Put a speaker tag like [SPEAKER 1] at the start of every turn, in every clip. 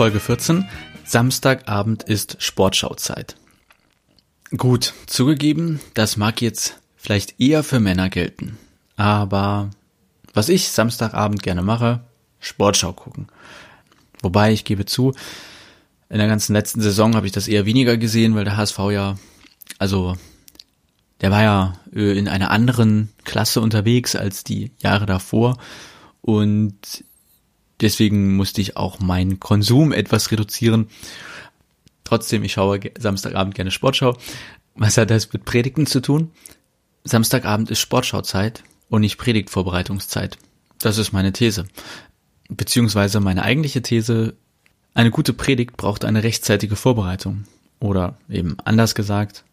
[SPEAKER 1] Folge 14. Samstagabend ist Sportschauzeit. Gut, zugegeben, das mag jetzt vielleicht eher für Männer gelten. Aber was ich Samstagabend gerne mache, Sportschau gucken. Wobei ich gebe zu, in der ganzen letzten Saison habe ich das eher weniger gesehen, weil der HSV ja, also der war ja äh, in einer anderen Klasse unterwegs als die Jahre davor. Und Deswegen musste ich auch meinen Konsum etwas reduzieren. Trotzdem, ich schaue Samstagabend gerne Sportschau. Was hat das mit Predigten zu tun? Samstagabend ist Sportschauzeit und nicht Predigtvorbereitungszeit. Das ist meine These. Beziehungsweise meine eigentliche These, eine gute Predigt braucht eine rechtzeitige Vorbereitung. Oder eben anders gesagt,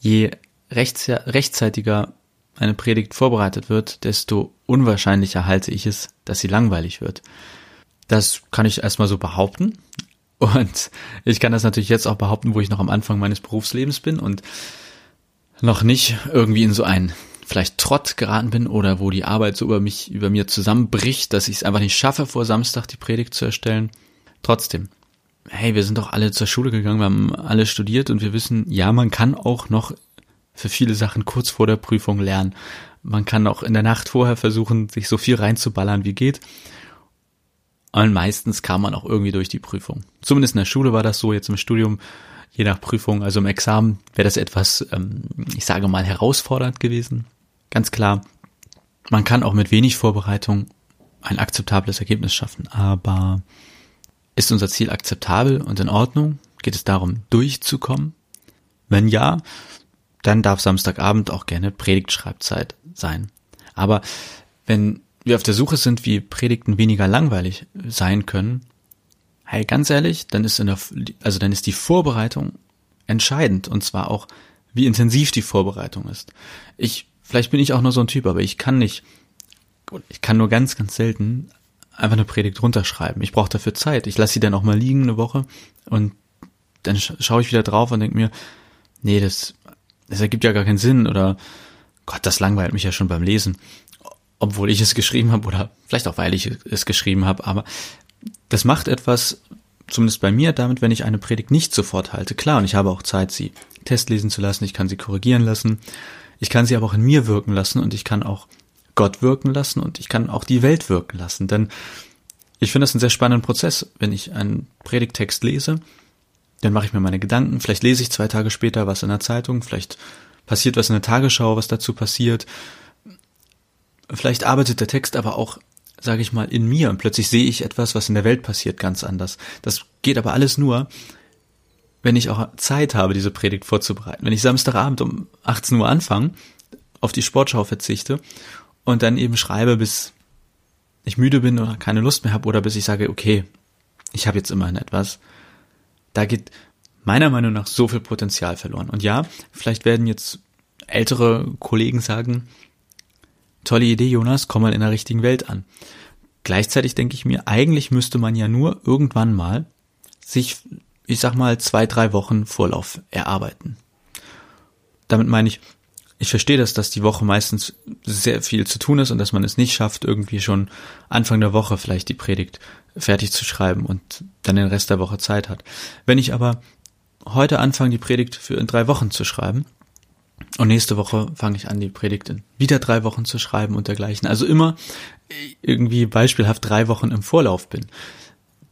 [SPEAKER 1] je rechtzeitiger eine Predigt vorbereitet wird, desto unwahrscheinlicher halte ich es, dass sie langweilig wird. Das kann ich erstmal so behaupten. Und ich kann das natürlich jetzt auch behaupten, wo ich noch am Anfang meines Berufslebens bin und noch nicht irgendwie in so einen vielleicht Trott geraten bin oder wo die Arbeit so über mich, über mir zusammenbricht, dass ich es einfach nicht schaffe, vor Samstag die Predigt zu erstellen. Trotzdem, hey, wir sind doch alle zur Schule gegangen, wir haben alle studiert und wir wissen, ja, man kann auch noch für viele Sachen kurz vor der Prüfung lernen. Man kann auch in der Nacht vorher versuchen, sich so viel reinzuballern wie geht. Und meistens kam man auch irgendwie durch die Prüfung. Zumindest in der Schule war das so, jetzt im Studium, je nach Prüfung, also im Examen, wäre das etwas, ähm, ich sage mal, herausfordernd gewesen. Ganz klar, man kann auch mit wenig Vorbereitung ein akzeptables Ergebnis schaffen. Aber ist unser Ziel akzeptabel und in Ordnung? Geht es darum, durchzukommen? Wenn ja, dann darf Samstagabend auch gerne Predigtschreibzeit sein. Aber wenn wir auf der Suche sind, wie Predigten weniger langweilig sein können, hey, ganz ehrlich, dann ist in der, also dann ist die Vorbereitung entscheidend und zwar auch, wie intensiv die Vorbereitung ist. Ich, vielleicht bin ich auch nur so ein Typ, aber ich kann nicht, ich kann nur ganz, ganz selten einfach eine Predigt runterschreiben. Ich brauche dafür Zeit. Ich lasse sie dann auch mal liegen eine Woche und dann schaue ich wieder drauf und denke mir, nee, das das ergibt ja gar keinen Sinn oder Gott, das langweilt mich ja schon beim Lesen, obwohl ich es geschrieben habe oder vielleicht auch weil ich es geschrieben habe, aber das macht etwas, zumindest bei mir, damit, wenn ich eine Predigt nicht sofort halte. Klar, und ich habe auch Zeit, sie testlesen zu lassen, ich kann sie korrigieren lassen, ich kann sie aber auch in mir wirken lassen und ich kann auch Gott wirken lassen und ich kann auch die Welt wirken lassen, denn ich finde das einen sehr spannenden Prozess, wenn ich einen Predigtext lese dann mache ich mir meine Gedanken, vielleicht lese ich zwei Tage später was in der Zeitung, vielleicht passiert was in der Tagesschau, was dazu passiert. Vielleicht arbeitet der Text aber auch, sage ich mal, in mir und plötzlich sehe ich etwas, was in der Welt passiert, ganz anders. Das geht aber alles nur, wenn ich auch Zeit habe, diese Predigt vorzubereiten. Wenn ich Samstagabend um 18 Uhr anfange, auf die Sportschau verzichte und dann eben schreibe, bis ich müde bin oder keine Lust mehr habe oder bis ich sage, okay, ich habe jetzt immerhin etwas, da geht meiner Meinung nach so viel Potenzial verloren. Und ja, vielleicht werden jetzt ältere Kollegen sagen, tolle Idee, Jonas, komm mal in der richtigen Welt an. Gleichzeitig denke ich mir, eigentlich müsste man ja nur irgendwann mal sich, ich sag mal, zwei, drei Wochen Vorlauf erarbeiten. Damit meine ich, ich verstehe das, dass die Woche meistens sehr viel zu tun ist und dass man es nicht schafft, irgendwie schon Anfang der Woche vielleicht die Predigt fertig zu schreiben und dann den Rest der Woche Zeit hat. Wenn ich aber heute anfange, die Predigt für in drei Wochen zu schreiben und nächste Woche fange ich an, die Predigt in wieder drei Wochen zu schreiben und dergleichen, also immer irgendwie beispielhaft drei Wochen im Vorlauf bin,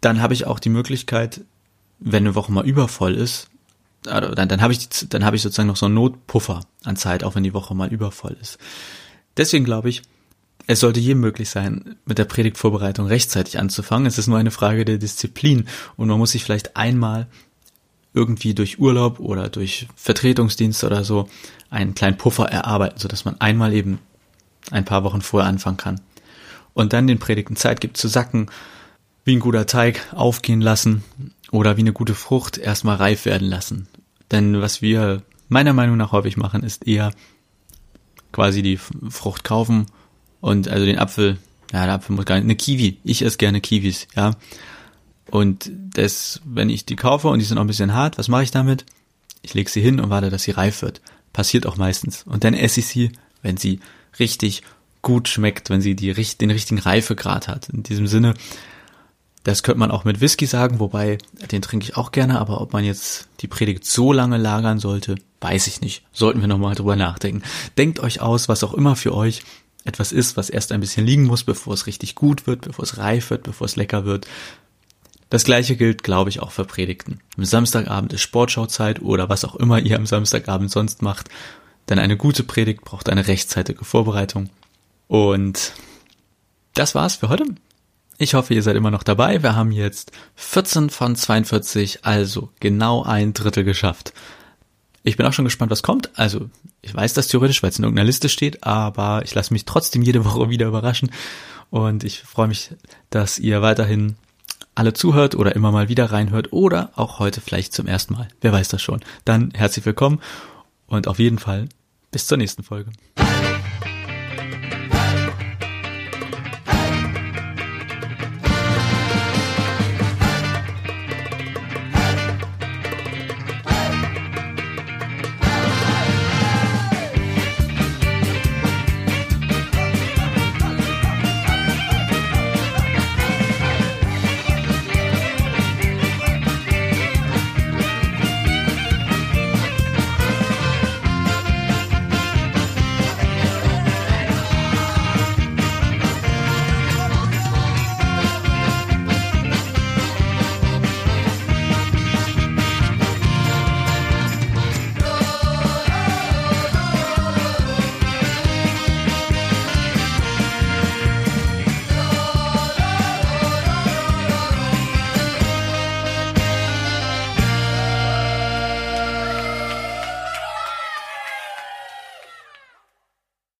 [SPEAKER 1] dann habe ich auch die Möglichkeit, wenn eine Woche mal übervoll ist, dann, dann habe ich, dann habe ich sozusagen noch so einen Notpuffer an Zeit, auch wenn die Woche mal übervoll ist. Deswegen glaube ich, es sollte jedem möglich sein, mit der Predigtvorbereitung rechtzeitig anzufangen. Es ist nur eine Frage der Disziplin und man muss sich vielleicht einmal irgendwie durch Urlaub oder durch Vertretungsdienst oder so einen kleinen Puffer erarbeiten, sodass man einmal eben ein paar Wochen vorher anfangen kann. und dann den Predigten Zeit gibt zu sacken, wie ein guter Teig aufgehen lassen oder wie eine gute Frucht erstmal reif werden lassen. Denn was wir meiner Meinung nach häufig machen, ist eher quasi die Frucht kaufen und also den Apfel, ja, der Apfel muss gar nicht, eine Kiwi. Ich esse gerne Kiwis, ja. Und das, wenn ich die kaufe und die sind auch ein bisschen hart, was mache ich damit? Ich lege sie hin und warte, dass sie reif wird. Passiert auch meistens. Und dann esse ich sie, wenn sie richtig gut schmeckt, wenn sie die, den richtigen Reifegrad hat. In diesem Sinne, das könnte man auch mit Whisky sagen, wobei den trinke ich auch gerne, aber ob man jetzt die Predigt so lange lagern sollte, weiß ich nicht. Sollten wir nochmal drüber nachdenken. Denkt euch aus, was auch immer für euch etwas ist, was erst ein bisschen liegen muss, bevor es richtig gut wird, bevor es reif wird, bevor es lecker wird. Das gleiche gilt, glaube ich, auch für Predigten. Am Samstagabend ist Sportschauzeit oder was auch immer ihr am Samstagabend sonst macht. Denn eine gute Predigt braucht eine rechtzeitige Vorbereitung. Und das war's für heute. Ich hoffe, ihr seid immer noch dabei. Wir haben jetzt 14 von 42, also genau ein Drittel geschafft. Ich bin auch schon gespannt, was kommt. Also, ich weiß das theoretisch, weil es in irgendeiner Liste steht, aber ich lasse mich trotzdem jede Woche wieder überraschen. Und ich freue mich, dass ihr weiterhin alle zuhört oder immer mal wieder reinhört oder auch heute vielleicht zum ersten Mal. Wer weiß das schon. Dann herzlich willkommen und auf jeden Fall bis zur nächsten Folge.